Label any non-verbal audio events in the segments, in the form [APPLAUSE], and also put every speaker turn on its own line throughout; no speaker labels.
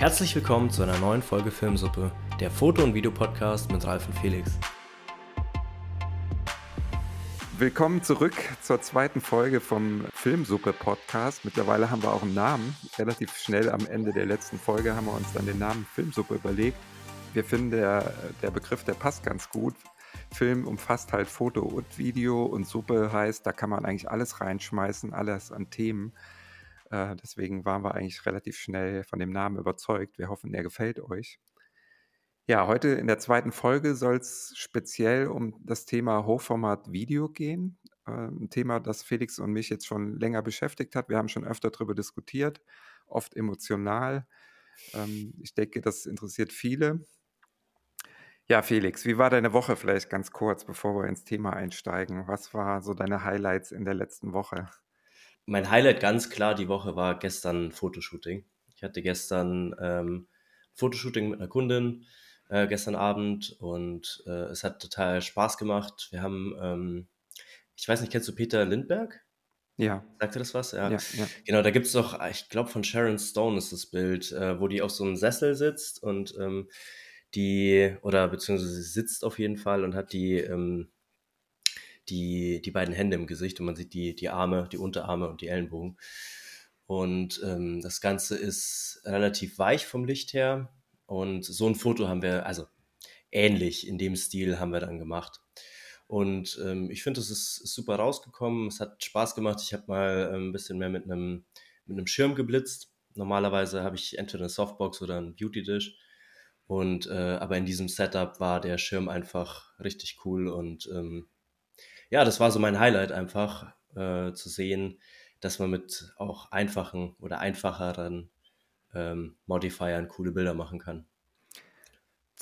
Herzlich willkommen zu einer neuen Folge Filmsuppe, der Foto- und Videopodcast mit Ralf und Felix.
Willkommen zurück zur zweiten Folge vom Filmsuppe-Podcast. Mittlerweile haben wir auch einen Namen. Relativ schnell am Ende der letzten Folge haben wir uns dann den Namen Filmsuppe überlegt. Wir finden, der, der Begriff, der passt ganz gut. Film umfasst halt Foto und Video und Suppe heißt, da kann man eigentlich alles reinschmeißen, alles an Themen. Äh, deswegen waren wir eigentlich relativ schnell von dem Namen überzeugt. Wir hoffen, er gefällt euch. Ja, heute in der zweiten Folge soll es speziell um das Thema Hochformat-Video gehen. Äh, ein Thema, das Felix und mich jetzt schon länger beschäftigt hat. Wir haben schon öfter darüber diskutiert, oft emotional. Ähm, ich denke, das interessiert viele. Ja, Felix, wie war deine Woche vielleicht ganz kurz, bevor wir ins Thema einsteigen? Was war so deine Highlights in der letzten Woche?
Mein Highlight ganz klar die Woche war gestern Fotoshooting. Ich hatte gestern ähm, Fotoshooting mit einer Kundin äh, gestern Abend und äh, es hat total Spaß gemacht. Wir haben, ähm, ich weiß nicht, kennst du Peter Lindberg?
Ja.
Sagt dir das was? Ja.
Ja, ja.
Genau, da gibt es doch, ich glaube von Sharon Stone ist das Bild, äh, wo die auf so einem Sessel sitzt und ähm, die, oder beziehungsweise sie sitzt auf jeden Fall und hat die, ähm, die, die beiden Hände im Gesicht und man sieht die, die Arme, die Unterarme und die Ellenbogen. Und ähm, das Ganze ist relativ weich vom Licht her. Und so ein Foto haben wir, also ähnlich in dem Stil haben wir dann gemacht. Und ähm, ich finde, es ist, ist super rausgekommen. Es hat Spaß gemacht. Ich habe mal ähm, ein bisschen mehr mit einem, mit Schirm geblitzt. Normalerweise habe ich entweder eine Softbox oder ein Beauty Dish. Und äh, aber in diesem Setup war der Schirm einfach richtig cool und ähm, ja, das war so mein Highlight einfach äh, zu sehen, dass man mit auch einfachen oder einfacheren ähm, Modifiern coole Bilder machen kann.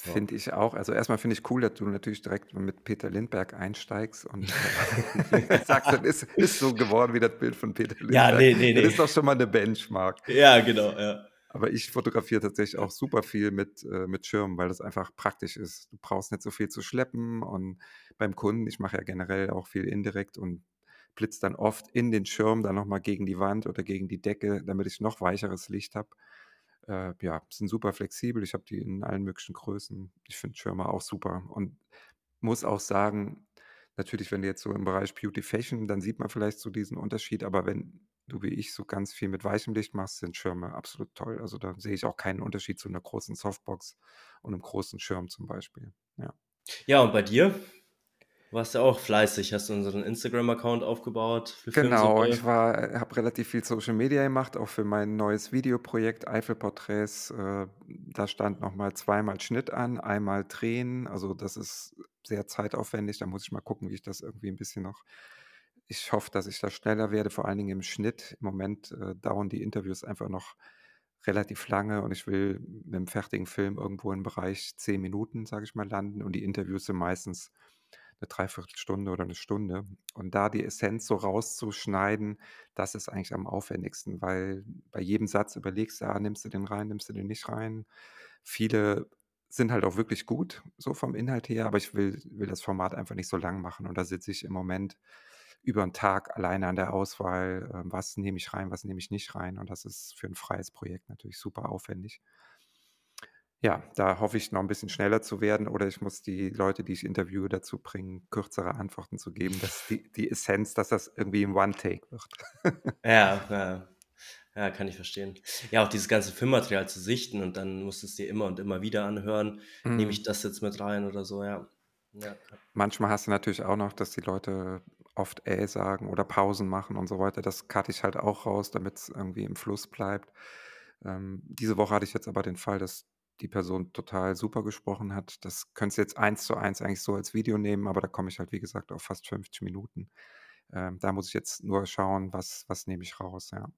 So. Finde ich auch. Also erstmal finde ich cool, dass du natürlich direkt mit Peter Lindberg einsteigst und [LAUGHS] sagst, das ist, ist, so geworden wie das Bild von Peter Lindberg.
Ja, nee, nee, nee.
Das ist doch schon mal eine Benchmark.
Ja, genau, ja.
Aber ich fotografiere tatsächlich auch super viel mit, äh, mit Schirmen, weil das einfach praktisch ist. Du brauchst nicht so viel zu schleppen und beim Kunden, ich mache ja generell auch viel indirekt und blitzt dann oft in den Schirm dann nochmal gegen die Wand oder gegen die Decke, damit ich noch weicheres Licht habe. Äh, ja, sind super flexibel. Ich habe die in allen möglichen Größen. Ich finde Schirme auch super und muss auch sagen, natürlich, wenn du jetzt so im Bereich Beauty Fashion, dann sieht man vielleicht so diesen Unterschied, aber wenn du wie ich so ganz viel mit weichem Licht machst, sind Schirme absolut toll. Also da sehe ich auch keinen Unterschied zu einer großen Softbox und einem großen Schirm zum Beispiel. Ja,
ja und bei dir? Warst ja auch fleißig, hast du unseren Instagram-Account aufgebaut.
Für genau, ich war, habe relativ viel Social Media gemacht, auch für mein neues Videoprojekt Eifelporträts. Äh, da stand nochmal zweimal Schnitt an, einmal Drehen. Also das ist sehr zeitaufwendig. Da muss ich mal gucken, wie ich das irgendwie ein bisschen noch. Ich hoffe, dass ich da schneller werde, vor allen Dingen im Schnitt. Im Moment äh, dauern die Interviews einfach noch relativ lange und ich will mit dem fertigen Film irgendwo im Bereich zehn Minuten, sage ich mal, landen. Und die Interviews sind meistens eine Dreiviertelstunde oder eine Stunde. Und da die Essenz so rauszuschneiden, das ist eigentlich am aufwendigsten, weil bei jedem Satz überlegst du, ah, nimmst du den rein, nimmst du den nicht rein. Viele sind halt auch wirklich gut, so vom Inhalt her, aber ich will, will das Format einfach nicht so lang machen. Und da sitze ich im Moment über einen Tag alleine an der Auswahl, äh, was nehme ich rein, was nehme ich nicht rein. Und das ist für ein freies Projekt natürlich super aufwendig. Ja, da hoffe ich noch ein bisschen schneller zu werden oder ich muss die Leute, die ich interviewe, dazu bringen, kürzere Antworten zu geben, dass die, die Essenz, dass das irgendwie im One-Take wird. [LAUGHS]
Ja, ja, ja, kann ich verstehen. Ja, auch dieses ganze Filmmaterial zu sichten und dann musst du es dir immer und immer wieder anhören. Nehme mhm. ich das jetzt mit rein oder so, ja.
Ja. Manchmal hast du natürlich auch noch, dass die Leute oft äh sagen oder Pausen machen und so weiter. Das cutte ich halt auch raus, damit es irgendwie im Fluss bleibt. Ähm, diese Woche hatte ich jetzt aber den Fall, dass die Person total super gesprochen hat. Das könntest du jetzt eins zu eins eigentlich so als Video nehmen, aber da komme ich halt, wie gesagt, auf fast 50 Minuten. Ähm, da muss ich jetzt nur schauen, was, was nehme ich raus, ja.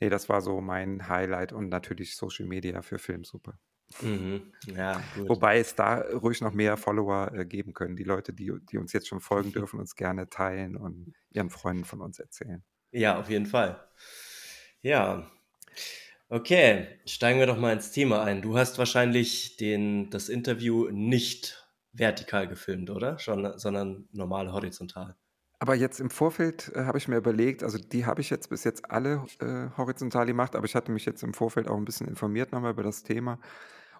Nee, das war so mein Highlight und natürlich Social Media für Filmsuppe.
Mhm. Ja.
Wobei es da ruhig noch mehr Follower äh, geben können. Die Leute, die, die uns jetzt schon folgen, [LAUGHS] dürfen uns gerne teilen und ihren Freunden von uns erzählen.
Ja, auf jeden Fall. Ja, Okay, steigen wir doch mal ins Thema ein. Du hast wahrscheinlich den, das Interview nicht vertikal gefilmt, oder? Schon, sondern normal horizontal.
Aber jetzt im Vorfeld, äh, habe ich mir überlegt also, die habe ich jetzt bis jetzt alle, äh, horizontal gemacht, aber ich hatte mich jetzt im Vorfeld auch 'n bisschen informiert noch mal über das Thema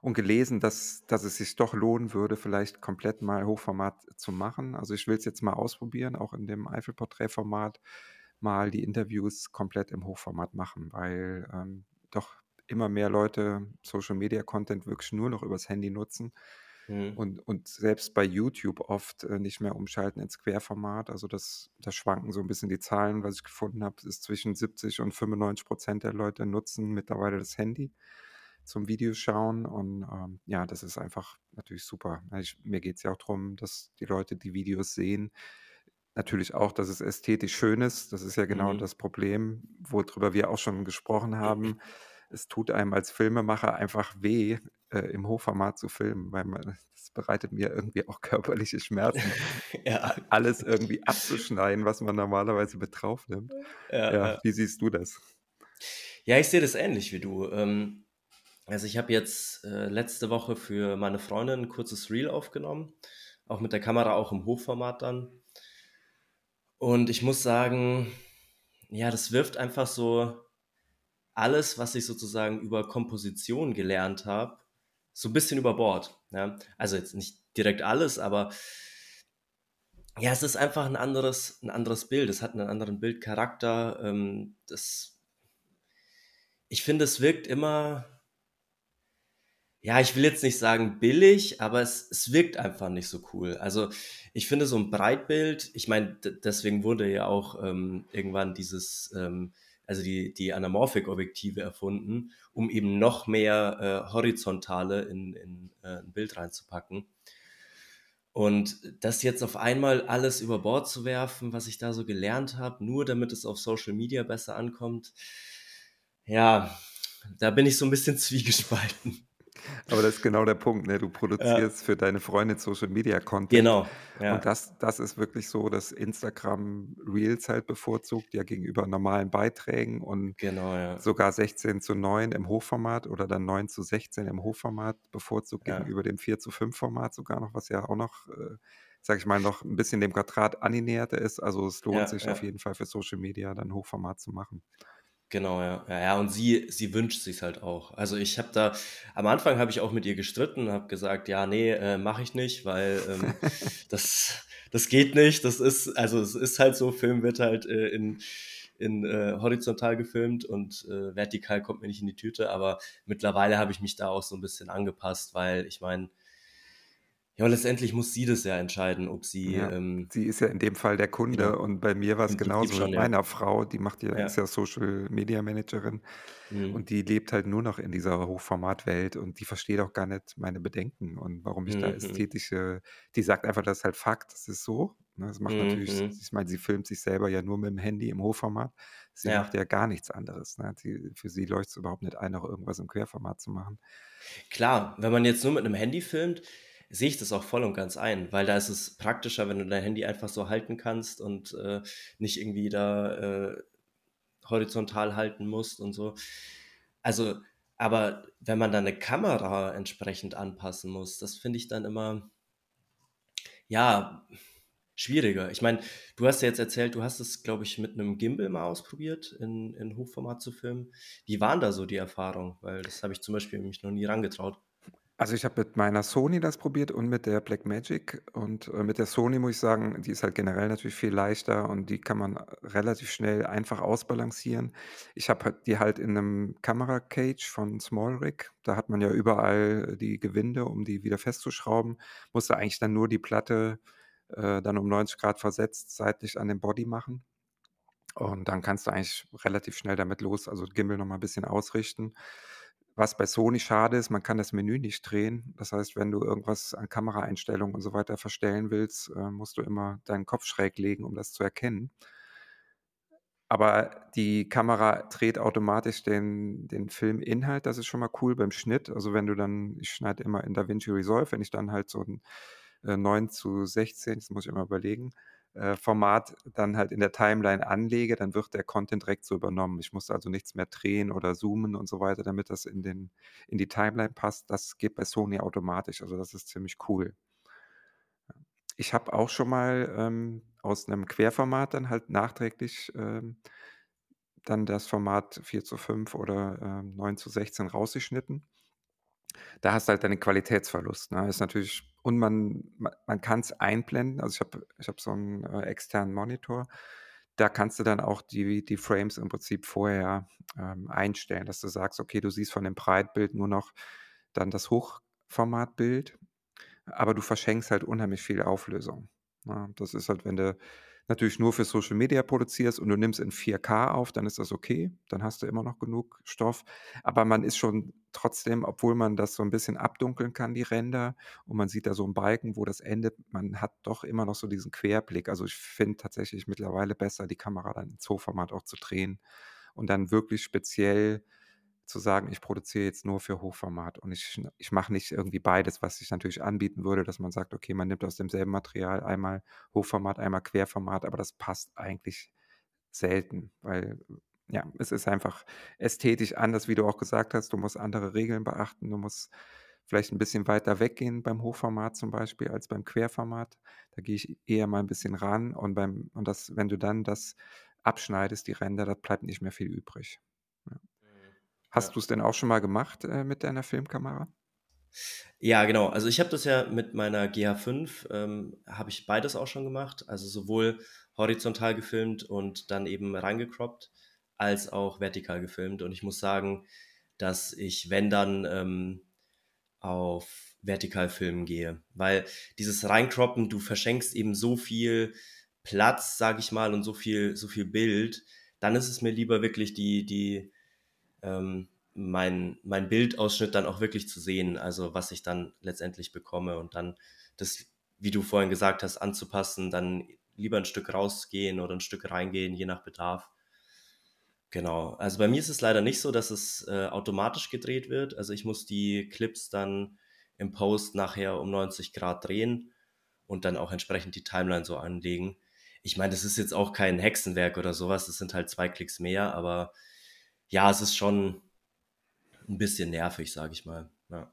und gelesen, dass dass es sich doch lohnen würde, vielleicht komplett mal Hochformat zu machen. Also, ich will's jetzt mal ausprobieren, auch in dem Eiffelporträtformat mal die Interviews komplett im Hochformat machen, weil, ähm, doch immer mehr Leute Social Media Content wirklich nur noch übers Handy nutzen
Mhm.
und und selbst bei YouTube oft, äh, nicht mehr umschalten ins Querformat. Also, das da schwanken so 'n bisschen die Zahlen. Was ich gefunden habe, ist zwischen 70 und 95 % der Leute nutzen mittlerweile das Handy zum Videoschauen und, ähm, ja, das ist einfach natürlich super. Ne, ich mir geht's ja auch drum, dass die Leute die Videos sehen. Natürlich auch, dass es ästhetisch schön ist. Das ist ja genau
Mhm.
das Problem, worüber wir auch schon gesprochen haben. Es tut einem als Filmemacher einfach weh, äh, im Hochformat zu filmen, weil man das bereitet mir irgendwie auch [LAUGHS] körperliche Schmerzen, [LAUGHS]
Ja.
alles irgendwie abzuschneiden, was man normalerweise mit draufnimmt.
Ja,
Ja, wie siehst du das?
Ja, ich sehe das ähnlich wie du. Ähm, also, ich habe jetzt, äh, letzte Woche für meine Freundin 'n kurzes Reel aufgenommen, auch mit der Kamera, auch im Hochformat dann. Und ich muss sagen, ja, das wirft einfach so alles, was ich sozusagen über Komposition gelernt habe, so 'n bisschen über Bord, ja? Also, jetzt nicht direkt alles, aber ja, es ist einfach 'n anderes 'n anderes Bild. Es hat 'nen anderen Bildcharakter, ähm, das ich finde, es wirkt immer ja, ich will jetzt nicht sagen billig, aber es es wirkt einfach nicht so cool. Also, ich finde so 'n Breitbild ich meine, de deswegen wurde ja auch, ähm, irgendwann dieses, ähm also, die die Anamorphic-Objektive erfunden, um eben noch mehr, äh, Horizontale in in, äh, 'n Bild reinzupacken. Und das jetzt auf einmal alles über Bord zu werfen, was ich da so gelernt habe, nur damit es auf Social Media besser ankommt ja, da bin ich so 'n bisschen [LAUGHS] zwiegespalten.
Aber das ist genau der Punkt, ne? Du
Ja.
produzierst für deine Freundin Social Media Content
Genau,
und
ja.
das das ist wirklich so, dass Instagram Reels halt bevorzugt, ja, gegenüber normalen Beiträgen und
Genau, ja.
sogar 16:9 im Hochformat oder dann 9:16 im Hochformat bevorzugt
Ja.
gegenüber dem 4:5 Format sogar noch, was ja auch noch, äh, sage ich mal, noch 'n bisschen dem Quadrat annäherter ist. Also, es lohnt
Ja,
sich auf
ja.
jeden Fall für Social Media dann Hochformat zu machen.
Genau, ja. Ja, ja, und sie sie wünscht sich's halt auch. Also, ich habe da am Anfang habe ich auch mit ihr gestritten, habe gesagt: „Ja, ne, äh, mache ich nicht, weil, ähm, [LAUGHS] das das geht nicht. Das ist also, es ist halt so, Film wird halt, äh, in in, äh, horizontal gefilmt und, äh, vertikal kommt mir nicht in die Tüte.“ Aber mittlerweile habe ich mich da auch so 'n bisschen angepasst, weil ich meine ja, letztendlich muss sie das ja entscheiden, ob sie,
Ja,
ähm
sie ist ja in dem Fall der
genau.
Kunde und bei mir
Im Prinzip
genauso mit
schon, ja.
meiner Frau, die macht ja ist
Ja.
ja Social Media Managerin
Mhm.
und die lebt halt nur noch in dieser Hochformatwelt und die versteht auch gar nicht meine Bedenken und warum ich da
Mhm, mhm.
ästhetische die sagt einfach, das ist halt Fakt, das ist so, ne? Das macht
Mhm,
natürlich
mhm.
ich meine, sie filmt sich selber ja nur mit'm Handy im Hochformat. Sie macht
Ja.
ja gar nichts anderes, ne? Sie für sie leuchtet's überhaupt nicht ein, noch irgendwas im Querformat zu machen.
Klar, wenn man jetzt nur mit 'nem Handy filmt, sehe ich das auch voll und ganz ein, weil da ist es praktischer, wenn du dein Handy einfach so halten kannst und, äh, nicht irgendwie da, äh, horizontal halten musst und so. Also aber wenn man da 'ne Kamera entsprechend anpassen muss, das finde ich dann immer ja, schwieriger. Ich meine, du hast ja jetzt erzählt, du hast es, glaube ich, mit 'nem Gimbal mal ausprobiert, in in Hochformat zu filmen. Wie waren da so die Erfahrungen? Weil das habe ich zum Beispiel mich noch nie rangetraut.
Also, ich habe mit meiner Sony das probiert und mit der Blackmagic und, äh, mit der Sony muss ich sagen, die ist halt generell natürlich viel leichter und die kann man relativ schnell einfach ausbalancieren. Ich habe halt die halt in 'nem Kamera-Cage von SmallRig. Da hat man ja überall die Gewinde, um die wieder festzuschrauben. Musste eigentlich dann nur die Platte, äh, dann um 90° versetzt seitlich an den Body machen. Und dann kannst du eigentlich relativ schnell damit los also, Gimbal noch mal 'n bisschen ausrichten. Was bei Sony schade ist, man kann das Menü nicht drehen. Das heißt, wenn du irgendwas an Kameraeinstellungen und so weiter verstellen willst, äh, musst du immer deinen Kopf schräg legen, um das zu erkennen. Aber die Kamera dreht automatisch den den Filminhalt, das ist schon mal cool beim Schnitt. Also, wenn du dann ich schneide immer in DaVinci Resolve, wenn ich dann halt so 'n, äh, 9:16, das muss ich immer überlegen, äh, Format dann halt in der Timeline anlege, dann wird der Content direkt so übernommen. Ich muss also nichts mehr drehen oder zoomen und so weiter, damit das in den in die Timeline passt. Das geht bei Sony automatisch, also, das ist ziemlich cool. Ich habe auch schon mal, ähm aus einem Querformat dann halt nachträglich, ähm, dann das Format 4 zu 5 oder, ähm, 9 zu 16 rausgeschnitten. Da hast du halt deinen Qualitätsverlust, ne? Ist natürlich und man ma man kann's einblenden. Also, ich habe ich habe so 'n, äh, externen Monitor. Da kannst du dann auch die die Frames im Prinzip vorher, ähm, einstellen, dass du sagst: „Okay, du siehst von dem Breitbild nur noch dann das Hochformatbild“, aber du verschenkst halt unheimlich viel Auflösung, ne? Das ist halt, wenn du natürlich nur für Social Media produzierst und du nimmst in 4K auf, dann ist das okay. Dann hast du immer noch genug Stoff. Aber man ist schon trotzdem, obwohl man das so 'n bisschen abdunkeln kann, die Ränder, und man sieht da so 'n Balken, wo das endet, man hat doch immer noch so diesen Querblick. Also, ich finde tatsächlich mittlerweile besser, die Kamera dann ins Hochformat auch zu drehen und dann wirklich speziell zu sagen: „Ich produziere jetzt nur für Hochformat und ich ich mache nicht irgendwie beides“, was sich natürlich anbieten würde, dass man sagt: „Okay, man nimmt aus demselben Material einmal Hochformat, einmal Querformat“, aber das passt eigentlich selten, weil, ja, es ist einfach ästhetisch anders, wie du auch gesagt hast. Du musst andere Regeln beachten. Du musst vielleicht 'n bisschen weiter weggehen beim Hochformat zum Beispiel als beim Querformat. Da gehe ich eher mal 'n bisschen ran und beim und das wenn du dann das abschneidest, die Ränder, da bleibt nicht mehr viel übrig. Ja.
Mhm.
Hast
Ja.
du's denn auch schon mal gemacht, äh, mit deiner Filmkamera?
Ja, genau. Also, ich habe das ja mit meiner GH5 ähm, habe ich beides auch schon gemacht. Also, sowohl horizontal gefilmt und dann eben reingecroppt, als auch vertikal gefilmt. Und ich muss sagen, dass ich, wenn dann, ähm, auf vertikal filmen gehe, weil dieses Reincroppen, du verschenkst eben so viel Platz, sage ich mal, und so viel so viel Bild. Dann ist es mir lieber wirklich die die ähm, mein mein Bildausschnitt dann auch wirklich zu sehen, also, was ich dann letztendlich bekomme und dann das, wie du vorhin gesagt hast, anzupassen, dann lieber 'n Stück rausgehen oder 'n Stück reingehen, je nach Bedarf. Genau. Also, bei mir ist es leider nicht so, dass es, äh, automatisch gedreht wird. Also, ich muss die Clips dann im Post nachher um 90° drehen und dann auch entsprechend die Timeline so anlegen. Ich meine, das ist jetzt auch kein Hexenwerk oder so was, das sind halt 2 Klicks mehr, aber ja, es ist schon 'n bisschen nervig, sage ich mal, ja.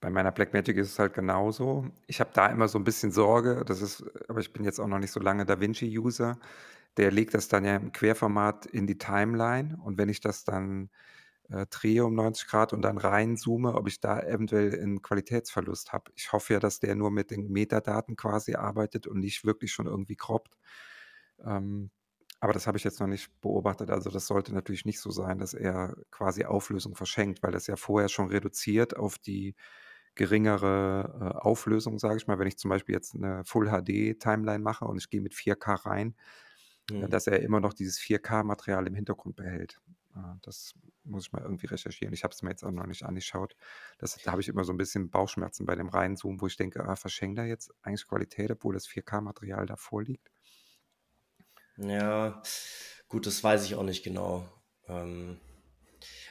Bei meiner Blackmagic ist es halt genauso. Ich habe da immer so 'n bisschen Sorge, das ist aber ich bin jetzt auch noch nicht so lange DaVinci-User. Der legt das dann ja im Querformat in die Timeline und wenn ich das dann, äh, drehe um 90° und dann reinzoome, ob ich da eventuell 'n Qualitätsverlust habe. Ich hoffe ja, dass der nur mit den Metadaten quasi arbeitet und nicht wirklich schon irgendwie croppt. Ähm, aber das habe ich jetzt noch nicht beobachtet. Also, das sollte natürlich nicht so sein, dass er quasi Auflösung verschenkt, weil das ja vorher schon reduziert auf die geringere, äh, Auflösung, sage ich mal. Wenn ich zum Beispiel jetzt 'ne Full-HD-Timeline mache und ich gehe mit 4K rein,
Mhm.
dass er immer noch dieses 4K-Material im Hintergrund behält. Äh, das muss ich mal irgendwie recherchieren. Ich habe es mir jetzt auch noch nicht angeschaut. Das da habe ich immer so 'n bisschen Bauchschmerzen bei dem Reinzoomen, wo ich denke: „Ah, verschenkt er jetzt eigentlich Qualität, obwohl das 4K-Material da vorliegt?“
Ja, gut, das weiß ich auch nicht genau. Ähm,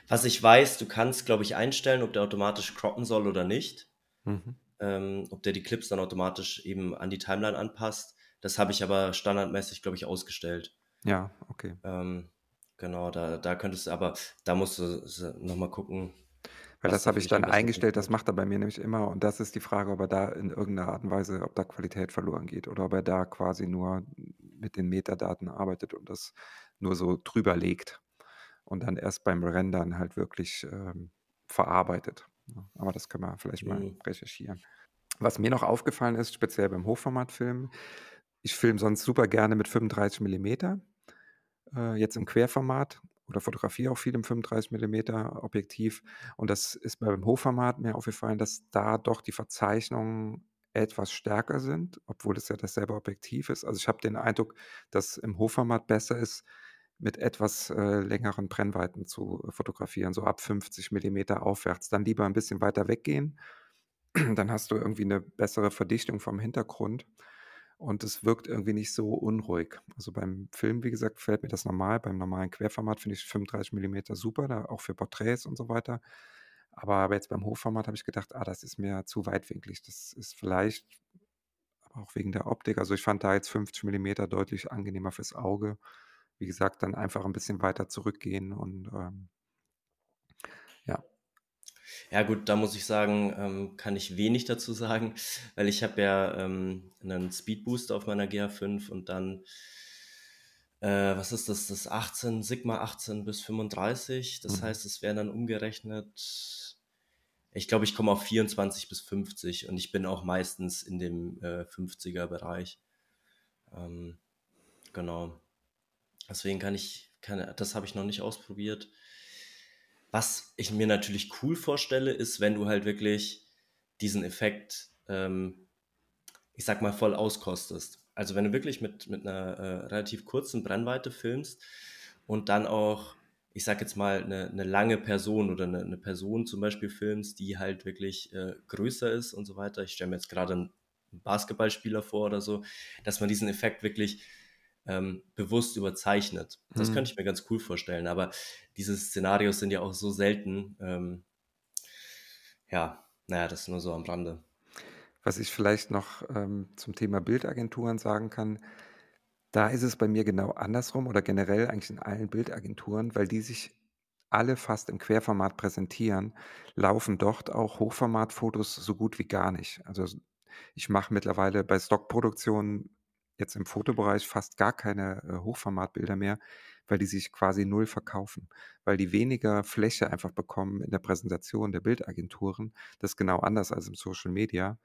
was ich weiß, du kannst, glaube ich, einstellen, ob der automatisch croppen soll oder nicht.
Mhm.
Ähm, ob der die Clips dann automatisch eben an die Timeline anpasst. Das habe ich aber standardmäßig, glaube ich, ausgestellt.
Ja, okay.
Ähm, genau, da da könntest du aber da musst du s noch mal gucken,
Weil das
da
habe ich dann eingestellt, das
funktioniert.
macht er bei mir nämlich immer und das ist die Frage, ob er da in irgend 'ner Art und Weise ob da Qualität verloren geht oder ob er da quasi nur mit den Metadaten arbeitet und das nur so drüber legt und dann erst beim Rendern halt wirklich, ähm, verarbeitet, ne? Aber das können wir vielleicht mal
Mhm.
recherchieren. Was mir noch aufgefallen ist, speziell beim Hochformatfilmen ich filme sonst super gerne mit 35 mm, äh, jetzt im Querformat oder fotografiere auch viel im 35 mm Objektiv. Und das ist beim Hochformat mir aufgefallen, dass da doch die Verzeichnungen etwas stärker sind, obwohl es ja dasselbe Objektiv ist. Also, ich habe den Eindruck, dass im Hochformat besser ist, mit etwas, äh, längeren Brennweiten zu fotografieren, so ab 50 mm aufwärts. Dann lieber 'n bisschen weiter weggehen. [CLEARS THROAT] Dann hast du irgendwie 'ne bessere Verdichtung vom Hintergrund und es wirkt irgendwie nicht so unruhig. Also, beim Film, wie gesagt, gefällt mir das normal. Beim normalen Querformat finde ich 35 mm super, da auch für Porträts und so weiter. Aber aber jetzt beim Hochformat habe ich gedacht: „Ah, das ist mir zu weitwinklig.“ Das ist vielleicht auch wegen der Optik. Also, ich fand da jetzt 50 mm deutlich angenehmer fürs Auge. Wie gesagt, dann einfach 'n bisschen weiter zurückgehen und, ähm ja.
Ja gut, da muss ich sagen, ähm, kann ich wenig dazu sagen, weil ich habe ja ähm, einen Speedbooster auf meiner GA5 und dann, äh, was ist das, das 18, Sigma 18 bis 35. Das
Mhm.
heißt, es wären dann umgerechnet, ich glaube, ich komme auf 24 bis 50 und ich bin auch meistens in dem äh, 50er Bereich. Ähm, genau. Deswegen kann ich, kann, das habe ich noch nicht ausprobiert. Was ich mir natürlich cool vorstelle, ist, wenn du halt wirklich diesen Effekt, ähm, ich sag mal, voll auskostest. Also wenn du wirklich mit, mit einer äh, relativ kurzen Brennweite filmst und dann auch, ich sag jetzt mal, eine, eine lange Person oder eine, eine Person zum Beispiel filmst, die halt wirklich äh, größer ist und so weiter. Ich stelle mir jetzt gerade einen Basketballspieler vor oder so, dass man diesen Effekt wirklich ähm, bewusst überzeichnet. Das
Mhm.
könnte ich mir ganz cool vorstellen, aber diese Szenarios sind ja auch so selten. Ähm, ja, naja, das ist nur so am Rande.
Was ich vielleicht noch ähm, zum Thema Bildagenturen sagen kann, da ist es bei mir genau andersrum oder generell eigentlich in allen Bildagenturen, weil die sich alle fast im Querformat präsentieren, laufen dort auch Hochformatfotos so gut wie gar nicht. Also ich mache mittlerweile bei Stockproduktionen jetzt im Fotobereich fast gar keine äh, Hochformatbilder mehr, weil die sich quasi null verkaufen, weil die weniger Fläche einfach bekommen in der Präsentation der Bildagenturen. Das ist genau anders als im Social Media.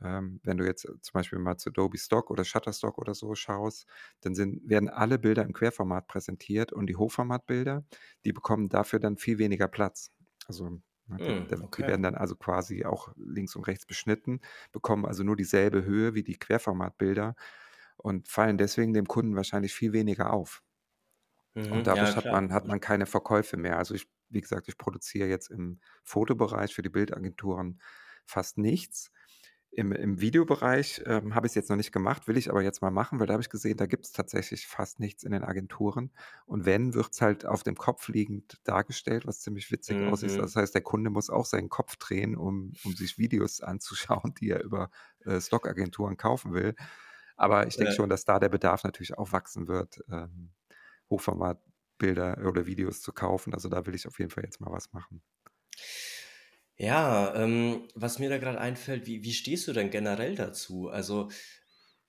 Ähm, wenn du jetzt äh, zum Beispiel mal zu Adobe Stock oder Shutterstock oder so schaust, dann sind, werden alle Bilder im Querformat präsentiert und die Hochformatbilder, die bekommen dafür dann viel weniger Platz. Also ne,
Hm,
da, die
okay.
werden dann also quasi auch links und rechts beschnitten, bekommen also nur dieselbe Höhe wie die Querformatbilder und fallen deswegen dem Kunden wahrscheinlich viel weniger auf. Und
Mhm, ja,
dadurch hat
klar.
man, hat man keine Verkäufe mehr. Also ich, wie gesagt, ich produziere jetzt im Fotobereich für die Bildagenturen fast nichts. Im, im Videobereich ähm, habe ich es jetzt noch nicht gemacht, will ich aber jetzt mal machen, weil da habe ich gesehen, da gibt es tatsächlich fast nichts in den Agenturen. Und wenn, wird es halt auf dem Kopf liegend dargestellt, was ziemlich witzig aussieht.
Mhm.
Das heißt, der Kunde muss auch seinen Kopf drehen, um, um sich Videos [LAUGHS] anzuschauen, die er über äh, Stockagenturen kaufen will. Aber ich denke
Äh,
schon, dass da der Bedarf natürlich auch wachsen wird, ähm, Hochformatbilder oder Videos zu kaufen. Also da will ich auf jeden Fall jetzt mal was machen.
ja, ähm, was mir da gerade einfällt, wie, wie stehst du denn generell dazu? Also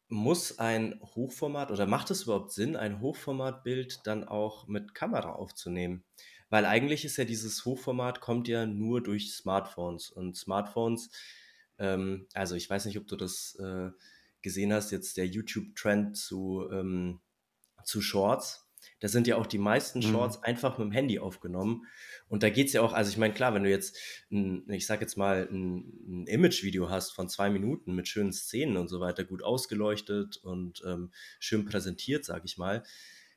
muss ein Hochformat oder macht es überhaupt Sinn, ein Hochformatbild dann auch mit Kamera aufzunehmen? Weil eigentlich ist ja dieses Hochformat kommt ja nur durch Smartphones und Smartphones, ähm, also ich weiß nicht, ob du das äh, gesehen hast, jetzt der YouTube-Trend zu, ähm, zu Shorts. Da sind ja auch die meisten
Mhm.
Shorts einfach mit dem Handy aufgenommen. Und da geht's ja auch, also ich meine, klar, wenn du jetzt, ein, ich sag jetzt mal, ein, ein Image-Video hast von zwei Minuten mit schönen Szenen und so weiter, gut ausgeleuchtet und ähm, schön präsentiert, sag ich mal,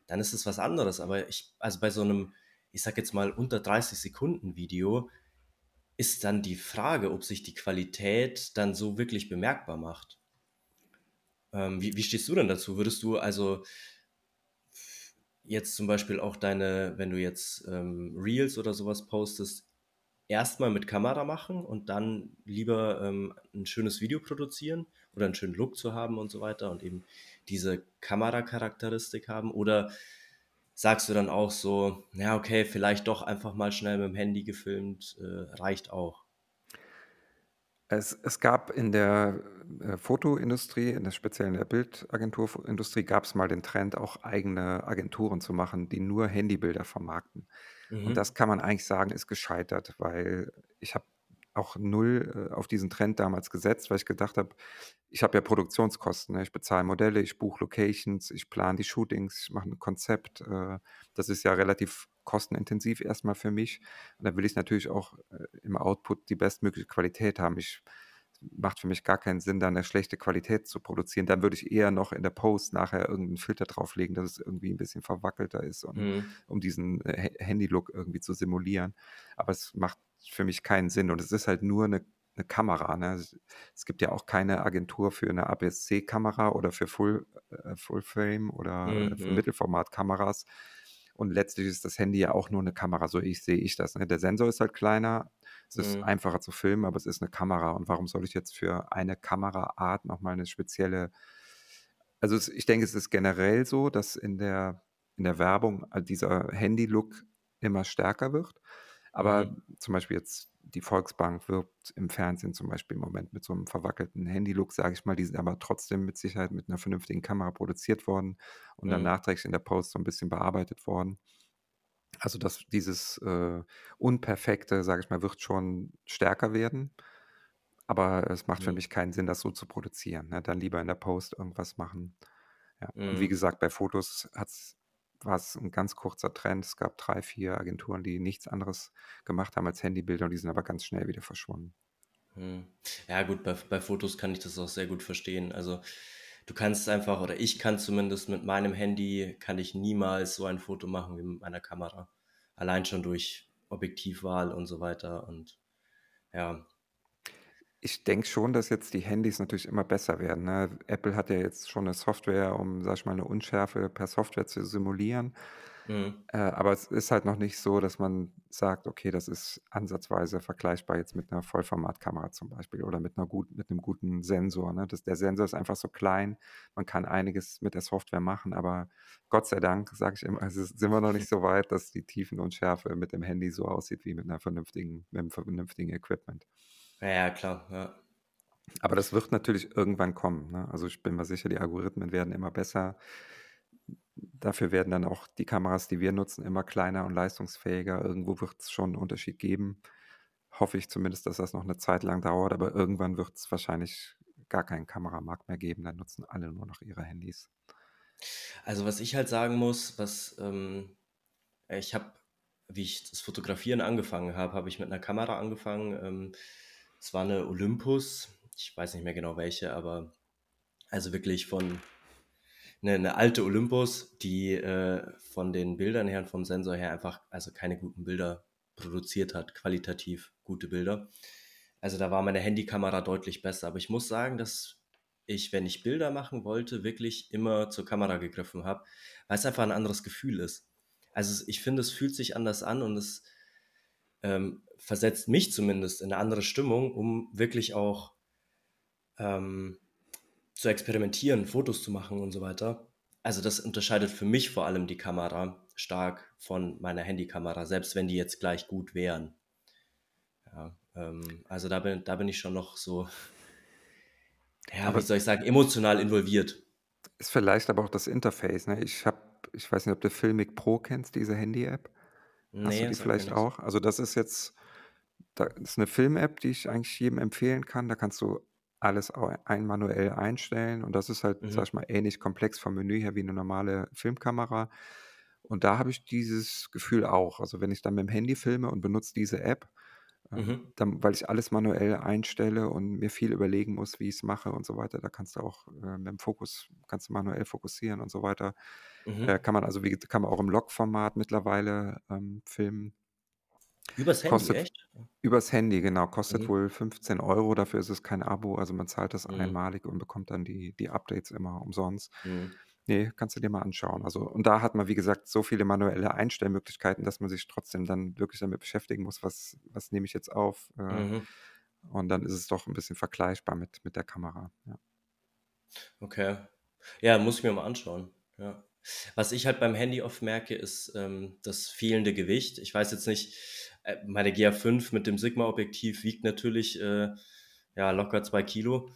dann ist es was anderes. Aber ich, also bei so einem, ich sag jetzt mal, unter 30 Sekunden Video, ist dann die Frage, ob sich die Qualität dann so wirklich bemerkbar macht. Ähm, wie, wie stehst du denn dazu? Würdest du also jetzt zum Beispiel auch deine, wenn du jetzt ähm, Reels oder sowas postest, erstmal mit Kamera machen und dann lieber ähm, ein schönes Video produzieren oder einen schönen Look zu haben und so weiter und eben diese Kameracharakteristik haben? Oder sagst du dann auch so, ja, okay, vielleicht doch einfach mal schnell mit dem Handy gefilmt, äh, reicht auch?
Es, es gab in der äh, Fotoindustrie, in der speziellen der Bildagenturindustrie, gab es mal den Trend, auch eigene Agenturen zu machen, die nur Handybilder vermarkten. Und
Mhm.
das kann man eigentlich sagen, ist gescheitert, weil ich habe auch null äh, auf diesen Trend damals gesetzt, weil ich gedacht habe, ich habe ja Produktionskosten. Ne? Ich bezahle Modelle, ich buche Locations, ich plane die Shootings, ich mache ein Konzept. Äh, das ist ja relativ kostenintensiv erstmal für mich. Und da will ich natürlich auch äh, im Output die bestmögliche Qualität haben. Ich macht für mich gar keinen Sinn, da eine schlechte Qualität zu produzieren. Dann würde ich eher noch in der Post nachher irgendeinen Filter drauflegen, dass es irgendwie ein bisschen verwackelter ist, und,
Mhm.
um diesen äh, Handy-Look irgendwie zu simulieren. Aber es macht für mich keinen Sinn und es ist halt nur eine, eine Kamera. Ne? Es, gibt ja auch keine Agentur für eine APS-C-Kamera oder für Full, äh, Full Frame oder äh,
Mhm.
Mittelformat-Kameras. Und letztlich ist das Handy ja auch nur eine Kamera, so ich sehe ich das. Ne? Der Sensor ist halt kleiner, es ist
Mhm.
einfacher zu filmen, aber es ist eine Kamera. Und warum soll ich jetzt für eine Kameraart nochmal eine spezielle also es, ich denke, es ist generell so, dass in der, in der Werbung äh, dieser Handy-Look immer stärker wird. Aber
Mhm.
zum Beispiel jetzt die Volksbank wirbt im Fernsehen zum Beispiel im Moment mit so einem verwackelten Handylook, sage ich mal. Die sind aber trotzdem mit Sicherheit mit einer vernünftigen Kamera produziert worden und dann
Mhm.
nachträglich in der Post so ein bisschen bearbeitet worden. Also, dass dieses, äh, Unperfekte, sage ich mal, wird schon stärker werden, aber es macht für
Mhm.
mich keinen Sinn, das so zu produzieren, ne? Dann lieber in der Post irgendwas machen. Ja, und wie
Mhm.
gesagt, bei Fotos hat's war's 'n ganz kurzer Trend. Es gab 3, 4 Agenturen, die nichts anderes gemacht haben als Handybilder und die sind aber ganz schnell wieder verschwunden.
Mhm. Ja gut, bei bei Fotos kann ich das auch sehr gut verstehen. Also, du kannst einfach oder ich kann zumindest mit meinem Handy kann ich niemals so ein Foto machen wie mit meiner Kamera. Allein schon durch Objektivwahl und so weiter und ja.
Ich denke schon, dass jetzt die Handys natürlich immer besser werden, ne? Apple hat ja jetzt schon 'ne Software, um, sage ich mal, 'ne Unschärfe per Software zu simulieren.
Mhm.
Äh, aber es ist halt noch nicht so, dass man sagt: „Okay, das ist ansatzweise vergleichbar jetzt mit 'ner Vollformatkamera zum Beispiel oder mit 'ner gut mit 'nem guten Sensor“, ne? Das der Sensor ist einfach so klein. Man kann einiges mit der Software machen, aber Gott sei Dank, sage ich immer, also, sind wir noch nicht so weit, dass die Tiefenunschärfe mit dem Handy so aussieht wie mit 'ner vernünftigen mit 'nem vernünftigen Equipment.
Ja, klar, ja.
Aber das wird natürlich irgendwann kommen, ne? Also, ich bin mir sicher, die Algorithmen werden immer besser. Dafür werden dann auch die Kameras, die wir nutzen, immer kleiner und leistungsfähiger. Irgendwo wird's schon 'n Unterschied geben. Hoffe ich zumindest, dass das noch 'ne Zeit lang dauert, aber irgendwann wird's wahrscheinlich gar keinen Kameramarkt mehr geben. Dann nutzen alle nur noch ihre Handys.
Also, was ich halt sagen muss, was, ähm ich habe wie ich das Fotografieren angefangen habe, habe ich mit 'ner Kamera angefangen. Ähm, es war 'ne Olympus. Ich weiß nicht mehr genau welche, aber also, wirklich von 'ne 'ne alte Olympus, die, äh, von den Bildern her und vom Sensor her einfach also, keine guten Bilder produziert hat, qualitativ gute Bilder. Also, da war meine Handykamera deutlich besser. Aber ich muss sagen, dass ich, wenn ich Bilder machen wollte, wirklich immer zur Kamera gegriffen habe, weil's einfach 'n anderes Gefühl ist. Also, es ich finde, es fühlt sich anders an und es, ähm, versetzt mich zumindest in 'ne andere Stimmung, um wirklich auch, ähm, zu experimentieren, Fotos zu machen und so weiter. Also, das unterscheidet für mich vor allem die Kamera stark von meiner Handykamera, selbst wenn die jetzt gleich gut wären. Ja, ähm, also, da bin da bin ich schon noch so [LAUGHS] ja, wie
Aber
soll ich sagen, emotional involviert.
Ist vielleicht aber auch das Interface, ne? Ich habe ich weiß nicht, ob du Filmic Pro kennst, diese Handy-App? Hast du
Ne,
die vielleicht auch? Also, das ist jetzt da ist 'ne Film-App, die ich eigentlich jedem empfehlen kann. Da kannst du alles ein manuell einstellen und das ist halt,
Mhm.
sage ich mal, ähnlich komplex vom Menü her wie 'ne normale Filmkamera. Und da habe ich dieses Gefühl auch. Also, wenn ich dann mit'm Handy filme und benutze diese App, ähm,
Mhm.
dann weil ich alles manuell einstelle und mir viel überlegen muss, wie ich's mache und so weiter. Da kannst du auch, äh, mit'm Fokus kannst du manuell fokussieren und so weiter. Äh,
Mhm.
kann man also wie kann man auch im Log-Format mittlerweile, ähm, filmen.
Übers Handy,
Kostet
echt?
übers Handy, genau. Kostet
Mhm.
wohl 15 €. Dafür ist es kein Abo. Also, man zahlt das
Mhm.
einmalig und bekommt dann die die Updates immer umsonst.
Mhm.
Ne, kannst du dir mal anschauen. Also und da hat man, wie gesagt, so viele manuelle Einstellmöglichkeiten, dass man sich trotzdem dann wirklich damit beschäftigen muss: „Was was nehme ich jetzt auf?“ Äh,
Mhm.
und dann ist es doch 'n bisschen vergleichbar mit mit der Kamera, ja.
Okay. Ja, muss ich mir mal anschauen, ja. Was ich halt beim Handy oft merke, ist, ähm, das fehlende Gewicht. Ich weiß jetzt nicht meine GH5 mit dem Sigma-Objektiv wiegt natürlich, äh, ja, locker 2 Kilo.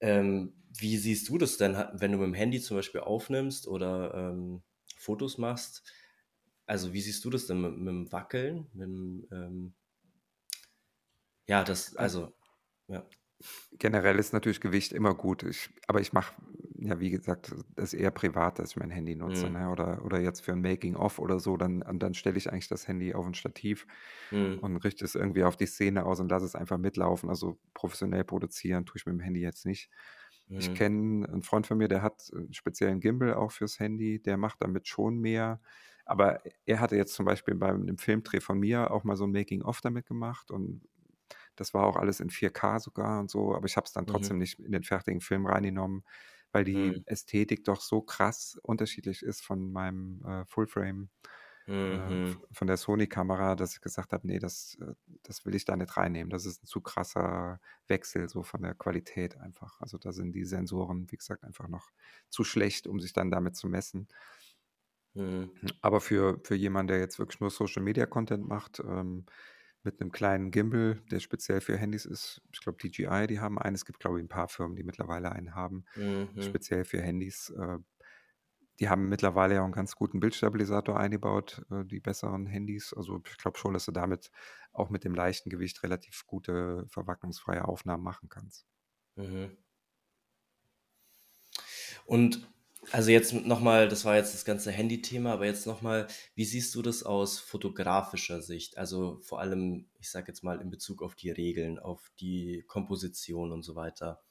Ähm, wie siehst du das denn? Wenn du mit'm Handy zum Beispiel aufnimmst oder, ähm, Fotos machst? Also, wie siehst du das denn mit mit'm Wackeln, mit'm, ähm ja, das
Al
also ja.
Generell ist natürlich Gewicht immer gut. Ich aber ich mache, ja, wie gesagt, das eher privat, dass ich mein Handy nutze,
Mhm.
ne? Oder oder jetzt für 'n Making of oder so, dann dann stelle ich eigentlich das Handy auf 'n Stativ
Mhm.
und richte es irgendwie auf die Szene aus und lasse es einfach mitlaufen. Also, professionell produzieren tue ich mit'm Handy jetzt nicht. Ich
Mhm.
kenne 'n Freund von mir, der hat 'n speziellen Gimbal auch fürs Handy. Der macht damit schon mehr. Aber er hatte jetzt zum Beispiel bei 'nem Filmdreh von mir auch mal so 'n Making of damit gemacht und das war auch alles in 4K sogar und so, aber ich habe es dann
Mhm.
trotzdem nicht in den fertigen Film reingenommen, weil
Mhm.
die Ästhetik doch so krass unterschiedlich ist von meinem, äh, Fullframe äh, v
Mhm.
von der Sony-Kamera, dass ich gesagt habe: „Ne, das äh, das will ich da nicht reinnehmen.“ Das ist 'n zu krasser Wechsel so von der Qualität einfach. Also, da sind die Sensoren, wie gesagt, einfach noch zu schlecht, um sich dann damit zu messen.
Mhm.
Aber für für jemanden, der jetzt wirklich nur Social Media Content macht, ähm, mit einem kleinen Gimbal, der speziell für Handys ist ich glaube, DJI, die haben einen. Es gibt, glaube ich, ein paar Firmen, die mittlerweile einen haben,
Mhm.
speziell für Handys. Äh, die haben mittlerweile ja auch 'n ganz guten Bildstabilisator eingebaut, äh, die besseren Handys. Also, ich glaube schon, dass du damit auch mit dem leichten Gewicht relativ gute verwacklungsfreie Aufnahmen machen kannst.
Mhm. Und also jetzt nochmal, das war jetzt das ganze Handy-Thema, aber jetzt nochmal, wie siehst du das aus fotografischer Sicht? Also vor allem, ich sage jetzt mal in Bezug auf die Regeln, auf die Komposition und so weiter.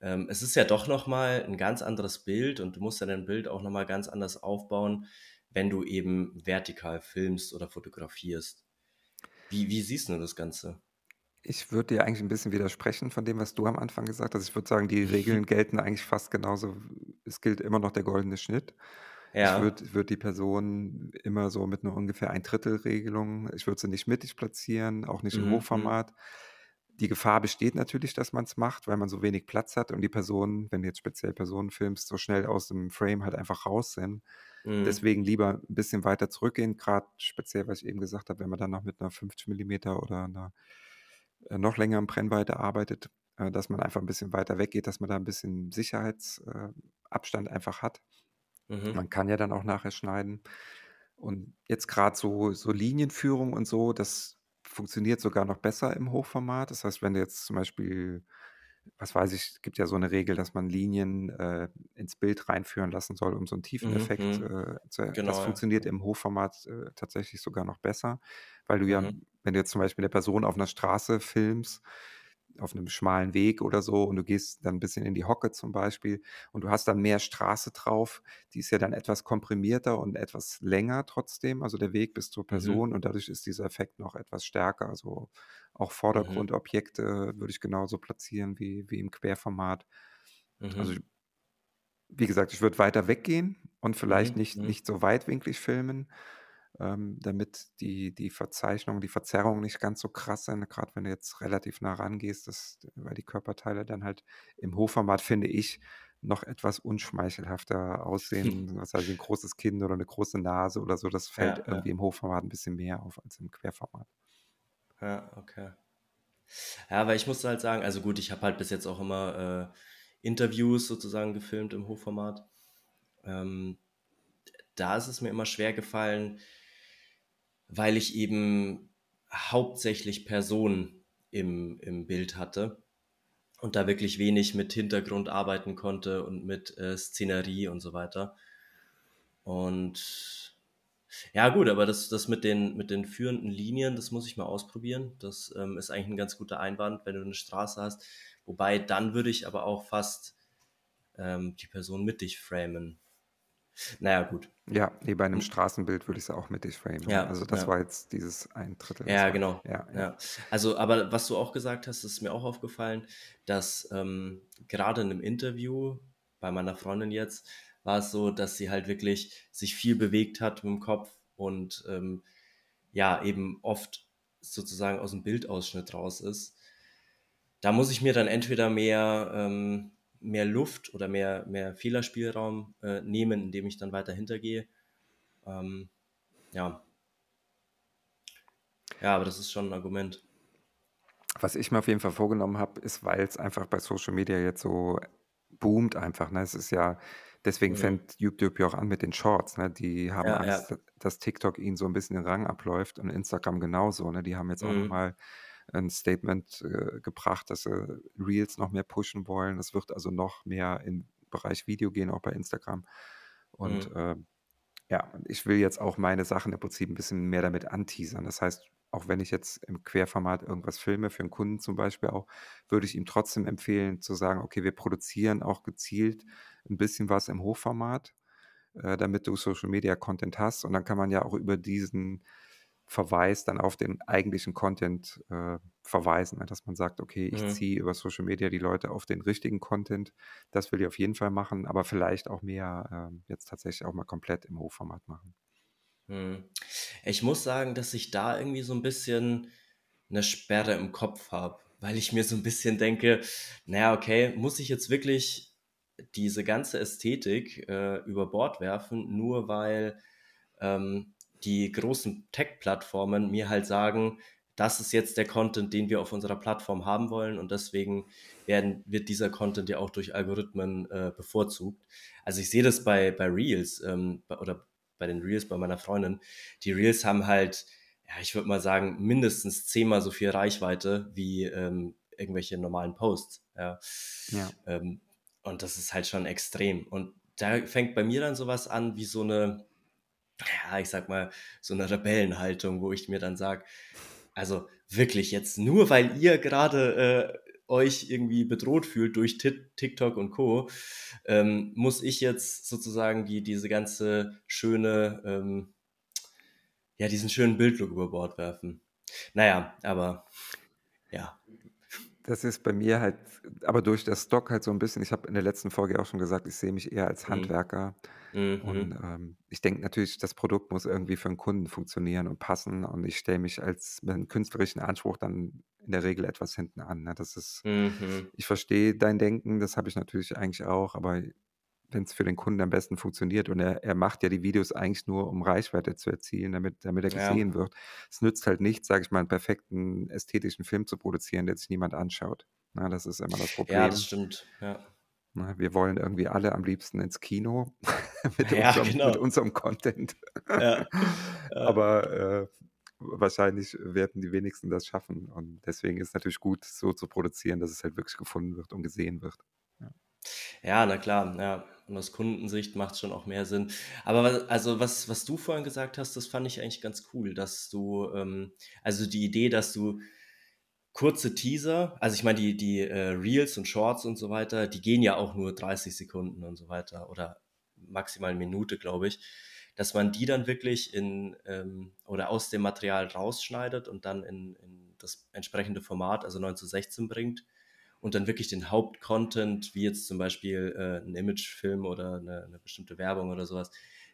Ähm, es ist ja doch nochmal ein ganz anderes Bild und du musst ja dein Bild auch nochmal ganz anders aufbauen, wenn du eben vertikal filmst oder fotografierst. Wie, wie siehst du das Ganze?
Ich würde dir eigentlich ein bisschen widersprechen von dem, was du am Anfang gesagt hast. Ich würde sagen, die Regeln [LAUGHS] gelten eigentlich fast genauso es gilt immer noch der goldene Schnitt. Ich
Ja.
würde würde die Person immer so mit 'ner ungefähr Ein-Drittel-Regelung ich würde sie nicht mittig platzieren, auch nicht im
Mhm, mhm,
Hochformat. Die Gefahr besteht natürlich, dass man's macht, weil man so wenig Platz hat und die Personen, wenn du jetzt speziell Personen filmst, so schnell aus dem Frame halt einfach raus sind.
mhm,
Deswegen lieber 'n bisschen weiter zurückgehen, grad speziell, was ich eben gesagt habe, wenn man dann noch mit 'ner 50 Millimeter oder 'ner, äh, noch längeren Brennweite arbeitet, äh, dass man einfach 'n bisschen weiter weggeht, dass man da 'n bisschen Sicherheits äh, einfach hat.
mhm,
Man kann ja dann auch nachher schneiden. Und jetzt grad so so Linienführung und so, das funktioniert sogar noch besser im Hochformat. Das heißt, wenn du jetzt zum Beispiel was weiß ich, es gibt ja so 'ne Regel, dass man Linien, äh, ins Bild reinführen lassen soll, um so 'n
mhm,
Tiefeneffekt,
mhm.
äh, zu das
Genau, ja.
funktioniert im Hochformat, äh, tatsächlich sogar noch besser, weil du ja
Mhm,
wenn du jetzt zum Beispiel 'ne Person auf 'ner Straße filmst auf 'nem schmalen Weg oder so und du gehst dann 'n bisschen in die Hocke zum Beispiel und du hast dann mehr Straße drauf. Die ist ja dann etwas komprimierter und etwas länger trotzdem, also der Weg bis zur
mhm,
Person und dadurch ist dieser Effekt noch etwas stärker. Also, auch
mhm,
Vordergrundobjekte würde ich genauso platzieren wie wie im Querformat. Also,
mhm,
wie gesagt, ich würde weiter weggehen und vielleicht
mhm,
nicht
mhm,
nicht so weitwinklig filmen, ähm, damit die die Verzeichnung, die Verzerrung nicht ganz so krass sind, grad wenn du jetzt relativ nah rangehst, das weil die Körperteile dann halt im Hochformat, finde ich, noch etwas unschmeichelhafter aussehen. [LAUGHS] Was weiß ich, 'n großes Kinn oder 'ne große Nase oder so, das fällt
Ja,
irgendwie
ja,
im Hochformat 'n bisschen mehr auf als im Querformat.
ja, okay. Ja, weil ich musste halt sagen also gut, ich habe halt bis jetzt auch immer, äh, Interviews sozusagen gefilmt im Hochformat. Ähm, da ist es mir immer schwer gefallen, weil ich eben hauptsächlich Personen im im Bild hatte und da wirklich wenig mit Hintergrund arbeiten konnte und mit, äh, Szenerie und so weiter. Und ja gut, aber das das mit den mit den führenden Linien, das muss ich mal ausprobieren. Das, ähm, ist eigentlich ein ganz guter Einwand, wenn du eine Straße hast. Wobei, dann würde ich aber auch fast, ähm, die Person mittig framen. Na ja, gut.
Ja, ne, bei 'nem
Hm,
Straßenbild würde ich sie auch mittig framen.
ja,
Also, das
ja.
war jetzt dieses ein Drittel,
Ja, genau.
ja, ja.
Also, aber was du auch gesagt hast, ist mir auch aufgefallen, dass, ähm, grade in 'nem Interview bei meiner Freundin jetzt, war es so, dass sie halt wirklich sich viel bewegt hat mit'm Kopf und, ähm, ja, eben oft sozusagen aus'm Bildausschnitt raus ist. Da muss ich mir dann entweder mehr ähm, mehr Luft oder mehr mehr Fehlerspielraum, äh, nehmen, indem ich dann weiter hintergehe. Ähm, ja. Ja, aber das ist schon 'n Argument.
Was ich mir auf jeden Fall vorgenommen habe, ist, weil's einfach bei Social Media jetzt so boomt einfach, ne? Es ist ja deswegen
Mhm.
fängt YouTube ja auch an mit den Shorts, ne? Die haben
Ja, ja.
Angst, d dass TikTok ihnen so 'n bisschen den Rang abläuft und Instagram genauso, ne? Die haben jetzt auch
Mhm.
mal 'n Statement, äh, gebracht, dass sie Reels noch mehr pushen wollen. Es wird also noch mehr in Bereich Video gehen, auch bei Instagram. Und,
Mhm.
ähm ja, ich will jetzt auch meine Sachen im Prinzip 'n bisschen mehr damit anteasern. Das heißt, auch wenn ich jetzt im Querformat irgendwas filme, für 'n Kunden zum Beispiel auch, würde ich ihm trotzdem empfehlen zu sagen: „Okay, wir produzieren auch gezielt 'n bisschen was im Hochformat, äh, damit du Social Media Content hast.“ Und dann kann man ja auch über diesen Verweis dann auf den eigentlichen Content, äh, verweisen, ne? Dass man sagt: „Okay, ich
Mhm.
ziehe über Social Media die Leute auf den richtigen Content.“ Das will ich auf jeden Fall machen, aber vielleicht auch mehr, ähm, jetzt tatsächlich auch mal komplett im Hochformat machen.
Mhm. Ich muss sagen, dass ich da irgendwie so 'n bisschen 'ne Sperre im Kopf habe, weil ich mir so 'n bisschen denke: „Na ja, okay, muss ich jetzt wirklich“ diese ganze Ästhetik äh, über Bord werfen, nur weil ähm, die großen Tech-Plattformen mir halt sagen, das ist jetzt der Content, den wir auf unserer Plattform haben wollen und deswegen werden, wird dieser Content ja auch durch Algorithmen äh, bevorzugt. Also ich sehe das bei, bei Reels ähm, bei, oder bei den Reels bei meiner Freundin. Die Reels haben halt, ja, ich würde mal sagen, mindestens zehnmal so viel Reichweite wie ähm, irgendwelche normalen Posts. Ja. ja. Ähm, und das ist halt schon extrem. Und da fängt bei mir dann sowas an wie so eine, ja, ich sag mal, so eine Rebellenhaltung, wo ich mir dann sage, also wirklich jetzt nur, weil ihr gerade äh, euch irgendwie bedroht fühlt durch TikTok und Co., ähm, muss ich jetzt sozusagen die, diese ganze schöne, ähm, ja, diesen schönen Bildlook über Bord werfen. Naja, aber ja.
Das ist bei mir halt, aber durch das Stock halt so ein bisschen, ich habe in der letzten Folge auch schon gesagt, ich sehe mich eher als mhm. Handwerker. Mhm. Und ähm, ich denke natürlich, das Produkt muss irgendwie für einen Kunden funktionieren und passen. Und ich stelle mich als mit einem künstlerischen Anspruch dann in der Regel etwas hinten an. Ne? Das ist, mhm. ich verstehe dein Denken, das habe ich natürlich eigentlich auch, aber wenn es für den Kunden am besten funktioniert und er, er macht ja die Videos eigentlich nur, um Reichweite zu erzielen, damit, damit er gesehen ja. wird. Es nützt halt nicht, sage ich mal, einen perfekten ästhetischen Film zu produzieren, der sich niemand anschaut. Na, das ist immer das Problem.
Ja, das stimmt. Ja.
Na, wir wollen irgendwie alle am liebsten ins Kino [LAUGHS] mit, ja, unserem, genau. mit unserem Content. Ja. [LAUGHS] Aber äh, wahrscheinlich werden die wenigsten das schaffen. Und deswegen ist es natürlich gut, so zu produzieren, dass es halt wirklich gefunden wird und gesehen wird.
Ja, na klar, ja. Und aus Kundensicht macht es schon auch mehr Sinn. Aber also was, was du vorhin gesagt hast, das fand ich eigentlich ganz cool, dass du, ähm, also die Idee, dass du kurze Teaser, also ich meine, die, die äh, Reels und Shorts und so weiter, die gehen ja auch nur 30 Sekunden und so weiter oder maximal eine Minute, glaube ich dass man die dann wirklich in ähm, oder aus dem Material rausschneidet und dann in, in das entsprechende Format, also 9 zu 16 bringt und dann wirklich den Hauptcontent, wie jetzt zum Beispiel äh, ein Imagefilm oder eine, eine, bestimmte Werbung oder sowas,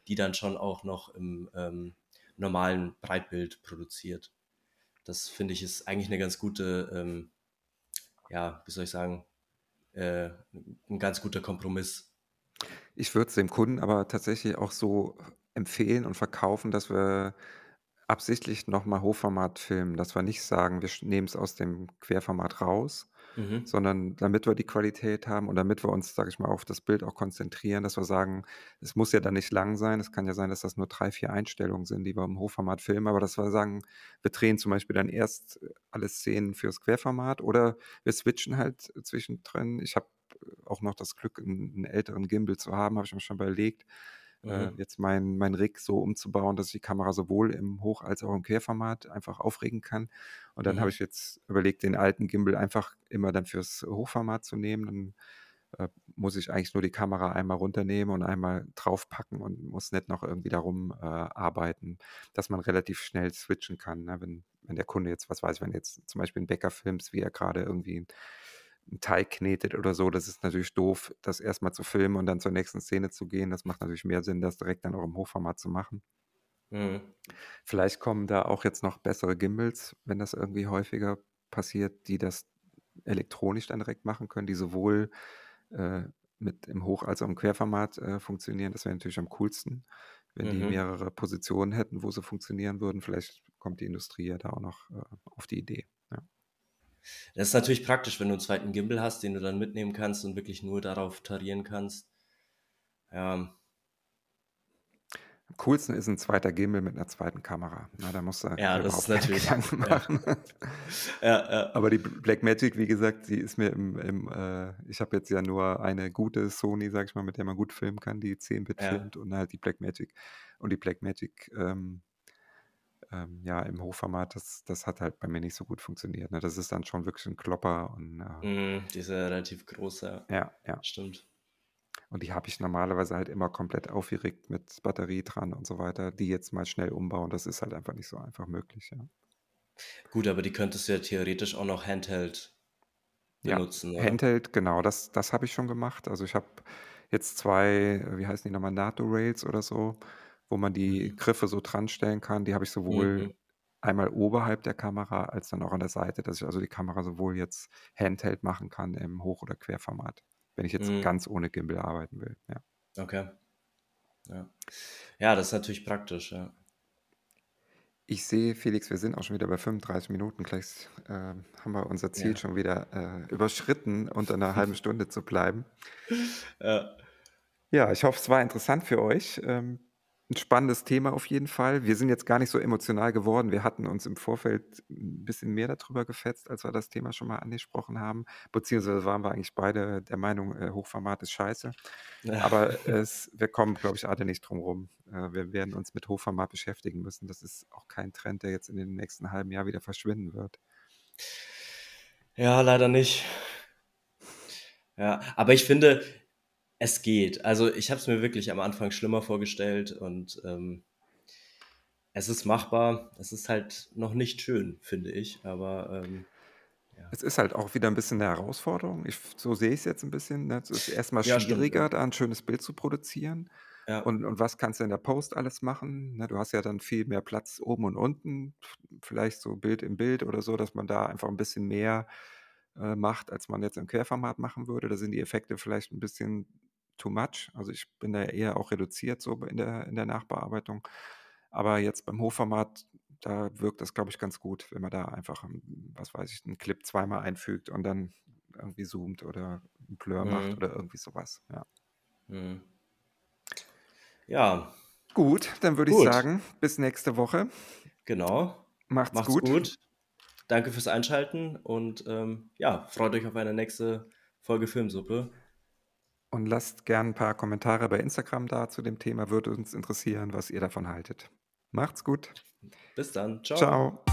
die dann schon auch noch im ähm, normalen Breitbild produziert. Das finde ich ist eigentlich eine ganz gute, ähm, ja, wie soll ich sagen, äh, ein ganz guter Kompromiss.
Ich würde es dem Kunden aber tatsächlich auch so empfehlen und verkaufen, dass wir absichtlich nochmal Hochformat filmen, dass wir nicht sagen, wir nehmen es aus dem Querformat raus, mhm. sondern damit wir die Qualität haben und damit wir uns, sage ich mal, auf das Bild auch konzentrieren, dass wir sagen, es muss ja dann nicht lang sein, es kann ja sein, dass das nur drei, vier Einstellungen sind, die wir im Hochformat filmen, aber dass wir sagen, wir drehen zum Beispiel dann erst alle Szenen fürs Querformat oder wir switchen halt zwischendrin. Ich habe auch noch das Glück, einen, einen älteren Gimbal zu haben, habe ich mir schon überlegt, äh, mhm. jetzt mein, mein Rig so umzubauen, dass ich die Kamera sowohl im Hoch- als auch im Querformat einfach aufregen kann. Und dann mhm. habe ich jetzt überlegt, den alten Gimbal einfach immer dann fürs Hochformat zu nehmen. Dann äh, muss ich eigentlich nur die Kamera einmal runternehmen und einmal draufpacken und muss nicht noch irgendwie darum äh, arbeiten, dass man relativ schnell switchen kann. Ne? Wenn, wenn der Kunde jetzt, was weiß ich, wenn jetzt zum Beispiel ein Bäcker filmst, wie er gerade irgendwie einen Teig knetet oder so, das ist natürlich doof, das erstmal zu filmen und dann zur nächsten Szene zu gehen. Das macht natürlich mehr Sinn, das direkt dann auch im Hochformat zu machen. Mhm. Vielleicht kommen da auch jetzt noch bessere Gimbals, wenn das irgendwie häufiger passiert, die das elektronisch dann direkt machen können, die sowohl äh, mit im Hoch- als auch im Querformat äh, funktionieren. Das wäre natürlich am coolsten, wenn mhm. die mehrere Positionen hätten, wo sie funktionieren würden. Vielleicht kommt die Industrie ja da auch noch äh, auf die Idee.
Das ist natürlich praktisch, wenn du einen zweiten Gimbal hast, den du dann mitnehmen kannst und wirklich nur darauf tarieren kannst. Ja.
Am coolsten ist ein zweiter Gimbal mit einer zweiten Kamera. Na, da musst du
ja, das ist natürlich
machen. Ja. [LAUGHS] ja, ja. Aber die Blackmagic, wie gesagt, die ist mir im, im äh, ich habe jetzt ja nur eine gute Sony, sag ich mal, mit der man gut filmen kann, die 10-Bit ja. filmt und halt die Blackmagic. Und die Blackmagic ähm, ähm, ja, im Hochformat, das, das hat halt bei mir nicht so gut funktioniert. Ne? Das ist dann schon wirklich ein Klopper und
äh, mm, diese relativ große.
Ja, ja.
Stimmt.
Und die habe ich normalerweise halt immer komplett aufgeregt mit Batterie dran und so weiter. Die jetzt mal schnell umbauen, das ist halt einfach nicht so einfach möglich, ja.
Gut, aber die könntest du ja theoretisch auch noch Handheld benutzen.
Ja, Handheld, genau, das, das habe ich schon gemacht. Also ich habe jetzt zwei, wie heißen die nochmal, NATO-Rails oder so wo man die Mhm. Griffe so dran stellen kann. Die habe ich sowohl Mhm. einmal oberhalb der Kamera als dann auch an der Seite, dass ich also die Kamera sowohl jetzt Handheld machen kann im Hoch oder Querformat. wenn ich jetzt
Mhm.
ganz ohne Gimbal arbeiten will. Ja.
Okay. Ja. Ja, das ist natürlich praktisch, ja.
Ich sehe, Felix, wir sind auch schon wieder bei 35 Minuten. Gleich äh, haben wir unser Ziel
Ja.
schon wieder äh, überschritten, unter einer halben [LAUGHS] Stunde zu bleiben.
Ja.
Ja, ich hoffe, es war interessant für euch. Ähm, ein spannendes Thema auf jeden Fall. Wir sind jetzt gar nicht so emotional geworden. Wir hatten uns im Vorfeld ein bisschen mehr darüber gefetzt, als wir das Thema schon mal angesprochen haben. Beziehungsweise waren wir eigentlich beide der Meinung, äh, Hochformat ist scheiße.
Ja.
Aber [LAUGHS] es, wir kommen, glaube ich, alle nicht drum rum. Äh, wir werden uns mit Hochformat beschäftigen müssen. Das ist auch kein Trend, der jetzt in den nächsten halben Jahr wieder verschwinden wird.
Ja, leider nicht. Ja, aber ich finde, es geht. Also ich habe es mir wirklich am Anfang schlimmer vorgestellt und ähm, es ist machbar. Es ist halt noch nicht schön, finde ich. Aber ähm,
Es ist halt auch wieder ein bisschen eine Herausforderung. Ich, so sehe ich es jetzt ein bisschen. Ne? Es ist erstmal
Ja, stimmt,
schwieriger,
ja.
da ein schönes Bild zu produzieren.
ja,
Und, und was kannst du in der Post alles machen? Ne, du hast ja dann viel mehr Platz oben und unten, vielleicht so Bild im Bild oder so, dass man da einfach ein bisschen mehr äh, macht, als man jetzt im Querformat machen würde. Da sind die Effekte vielleicht ein bisschen too much. Also ich bin da eher auch reduziert so in der, in der Nachbearbeitung. Aber jetzt beim Hochformat, da wirkt das, glaube ich, ganz gut, wenn man da einfach, ein- was weiß ich, einen Clip zweimal einfügt und dann irgendwie zoomt oder einen Blur macht
Mhm.
oder irgendwie sowas. Ja.
Mhm. ja,
Gut, dann würde ich sagen, bis nächste Woche.
genau.
Macht's,
Macht's
gut.
gut. Danke fürs Einschalten und ähm, ja, freut euch auf eine nächste Folge Filmsuppe.
Und lasst gern ein paar Kommentare bei Instagram da zu dem Thema. Würde uns interessieren, was ihr davon haltet. Macht's gut.
Bis dann. Ciao.
Ciao.